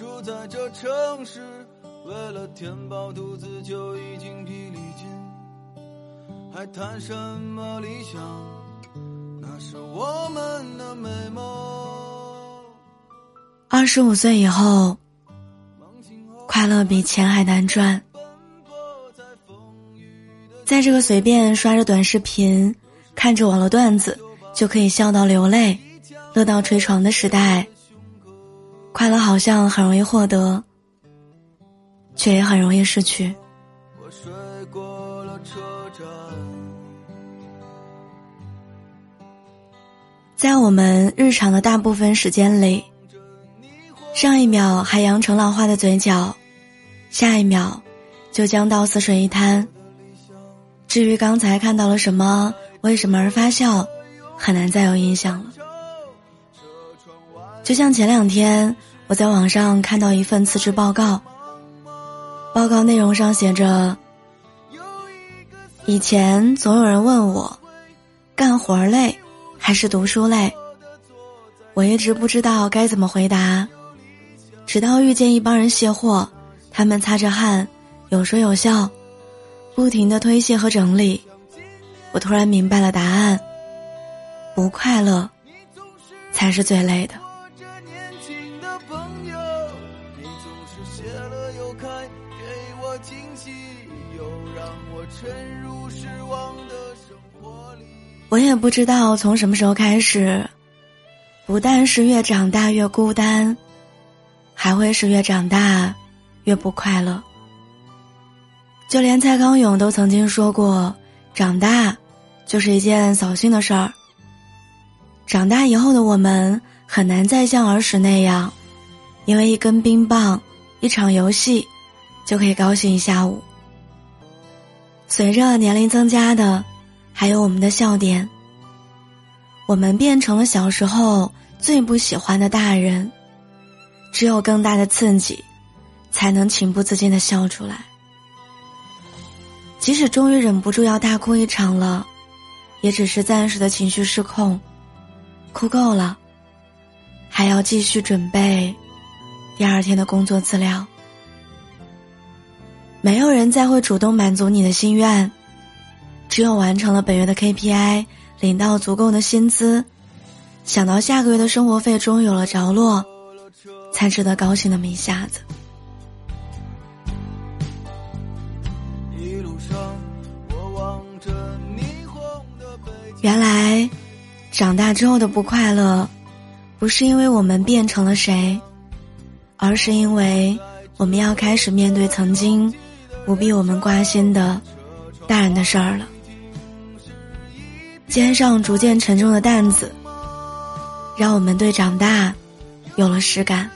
住在这城市，为了填饱肚子就已经疲力尽，还谈什么理想？那是我们的美梦。二十五岁以后，快乐比钱还难赚。在这个随便刷着短视频、看着网络段子就可以笑到流泪、乐到捶床的时代，快乐好像很容易获得，却也很容易失去。在我们日常的大部分时间里，上一秒还扬成浪花的嘴角，下一秒就将到死水一滩。至于刚才看到了什么，为什么而发笑，很难再有印象了。就像前两天我在网上看到一份辞职报告，报告内容上写着：以前总有人问我，干活累还是读书累，我一直不知道该怎么回答，直到遇见一帮人卸货，他们擦着汗，有说有笑。不停的推卸和整理，我突然明白了答案：不快乐才是最累的。惊喜又让我也不知道从什么时候开始，不但是越长大越孤单，还会是越长大越不快乐。就连蔡康永都曾经说过：“长大，就是一件扫兴的事儿。”长大以后的我们很难再像儿时那样，因为一根冰棒、一场游戏，就可以高兴一下午。随着年龄增加的，还有我们的笑点。我们变成了小时候最不喜欢的大人，只有更大的刺激，才能情不自禁的笑出来。即使终于忍不住要大哭一场了，也只是暂时的情绪失控，哭够了，还要继续准备第二天的工作资料。没有人再会主动满足你的心愿，只有完成了本月的 KPI，领到足够的薪资，想到下个月的生活费终于有了着落，才值得高兴那么一下子。原来，长大之后的不快乐，不是因为我们变成了谁，而是因为我们要开始面对曾经不必我们关心的大人的事儿了。肩上逐渐沉重的担子，让我们对长大有了实感。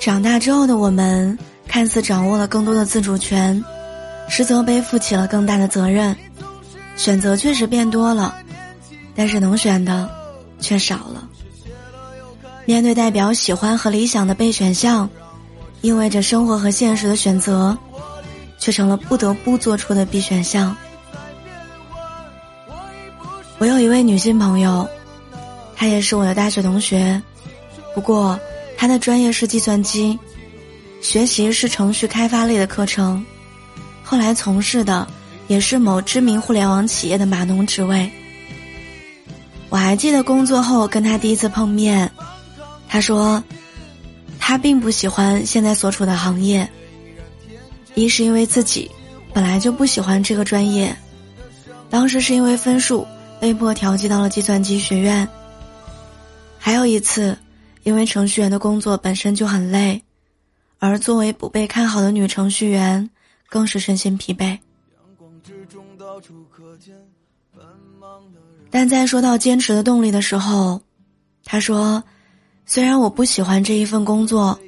长大之后的我们，看似掌握了更多的自主权，实则背负起了更大的责任。选择确实变多了，但是能选的却少了。面对代表喜欢和理想的备选项，意味着生活和现实的选择，却成了不得不做出的必选项。我有一位女性朋友。他也是我的大学同学，不过他的专业是计算机，学习是程序开发类的课程，后来从事的也是某知名互联网企业的码农职位。我还记得工作后跟他第一次碰面，他说，他并不喜欢现在所处的行业，一是因为自己本来就不喜欢这个专业，当时是因为分数被迫调剂到了计算机学院。还有一次，因为程序员的工作本身就很累，而作为不被看好的女程序员，更是身心疲惫。但在说到坚持的动力的时候，他说：“虽然我不喜欢这一份工作，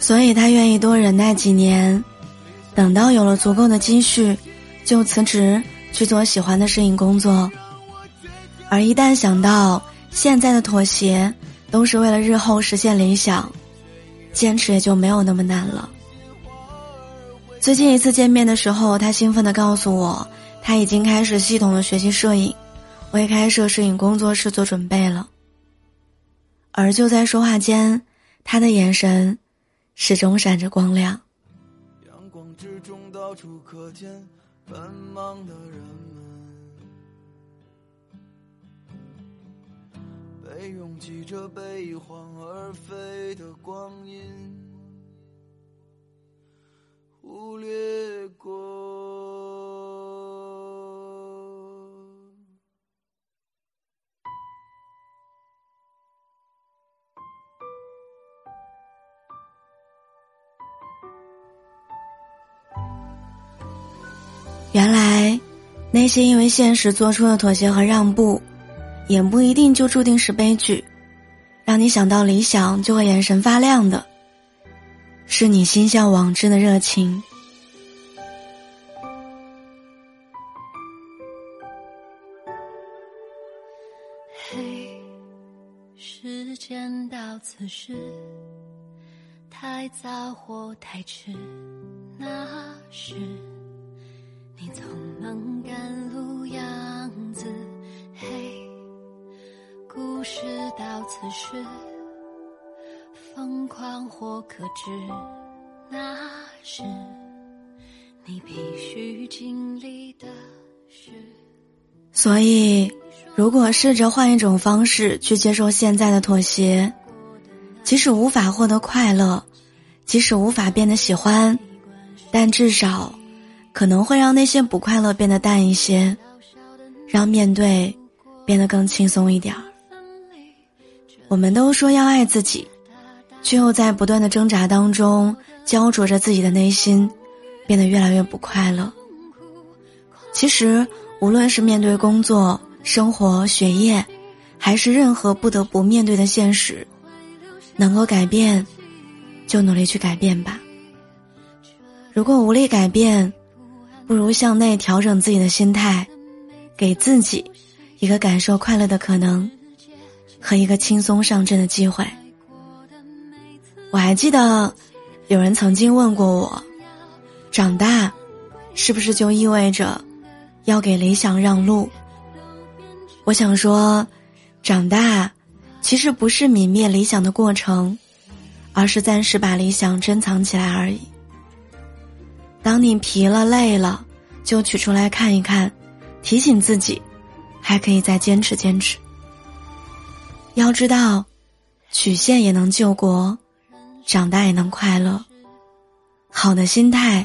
所以他愿意多忍耐几年，等到有了足够的积蓄，就辞职去做喜欢的摄影工作。”而一旦想到现在的妥协都是为了日后实现理想，坚持也就没有那么难了。最近一次见面的时候，他兴奋地告诉我，他已经开始系统的学习摄影，为开设摄影工作室做准备了。而就在说话间，他的眼神始终闪着光亮。阳光之中，到处可见奔忙的人们，被拥挤着悲欢而飞的光阴。原来，那些因为现实做出的妥协和让步，也不一定就注定是悲剧。让你想到理想就会眼神发亮的。是你心向往之的热情。嘿，时间到此时，太早或太迟，那时你总能赶路样子。嘿，故事到此时。疯狂或可知，那是你必须经历的事。所以，如果试着换一种方式去接受现在的妥协，即使无法获得快乐，即使无法变得喜欢，但至少可能会让那些不快乐变得淡一些，让面对变得更轻松一点儿。我们都说要爱自己。却又在不断的挣扎当中焦灼着自己的内心，变得越来越不快乐。其实，无论是面对工作、生活、学业，还是任何不得不面对的现实，能够改变，就努力去改变吧。如果无力改变，不如向内调整自己的心态，给自己一个感受快乐的可能，和一个轻松上阵的机会。我还记得，有人曾经问过我：“长大，是不是就意味着要给理想让路？”我想说，长大其实不是泯灭理想的过程，而是暂时把理想珍藏起来而已。当你疲了、累了，就取出来看一看，提醒自己，还可以再坚持坚持。要知道，曲线也能救国。长大也能快乐，好的心态，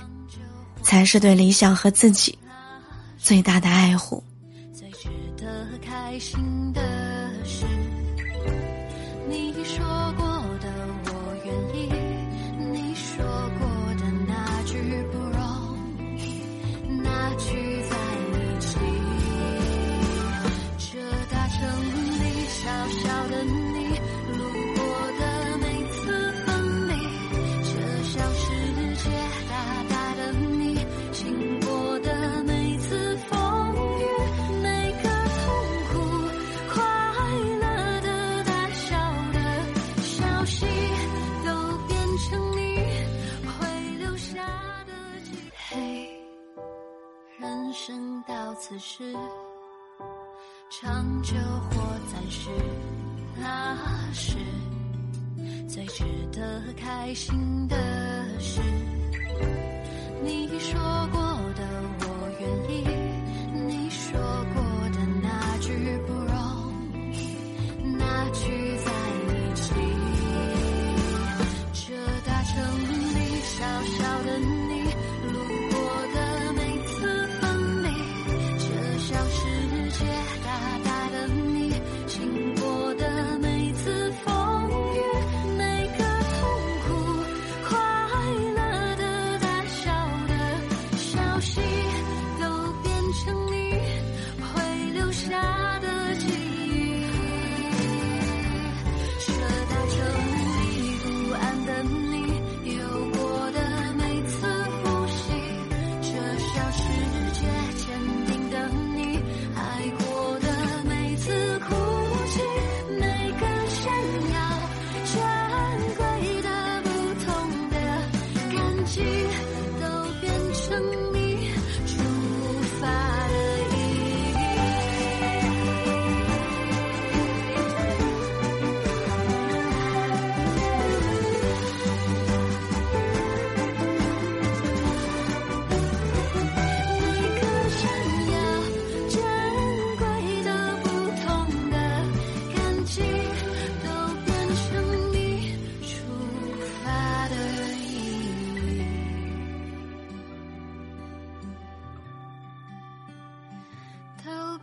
才是对理想和自己最大的爱护。最值得开心的等你路过的每次分离，这小世界大大的你，经过的每次风雨，每个痛苦快乐的大笑的消息，都变成你会留下的记。嘿，人生到此时，长久或暂时。那是最值得开心的事。你说过的，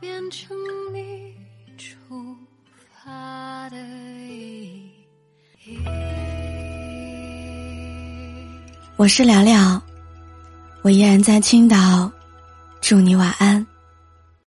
变成你出发的意义。我是聊聊，我依然在青岛，祝你晚安。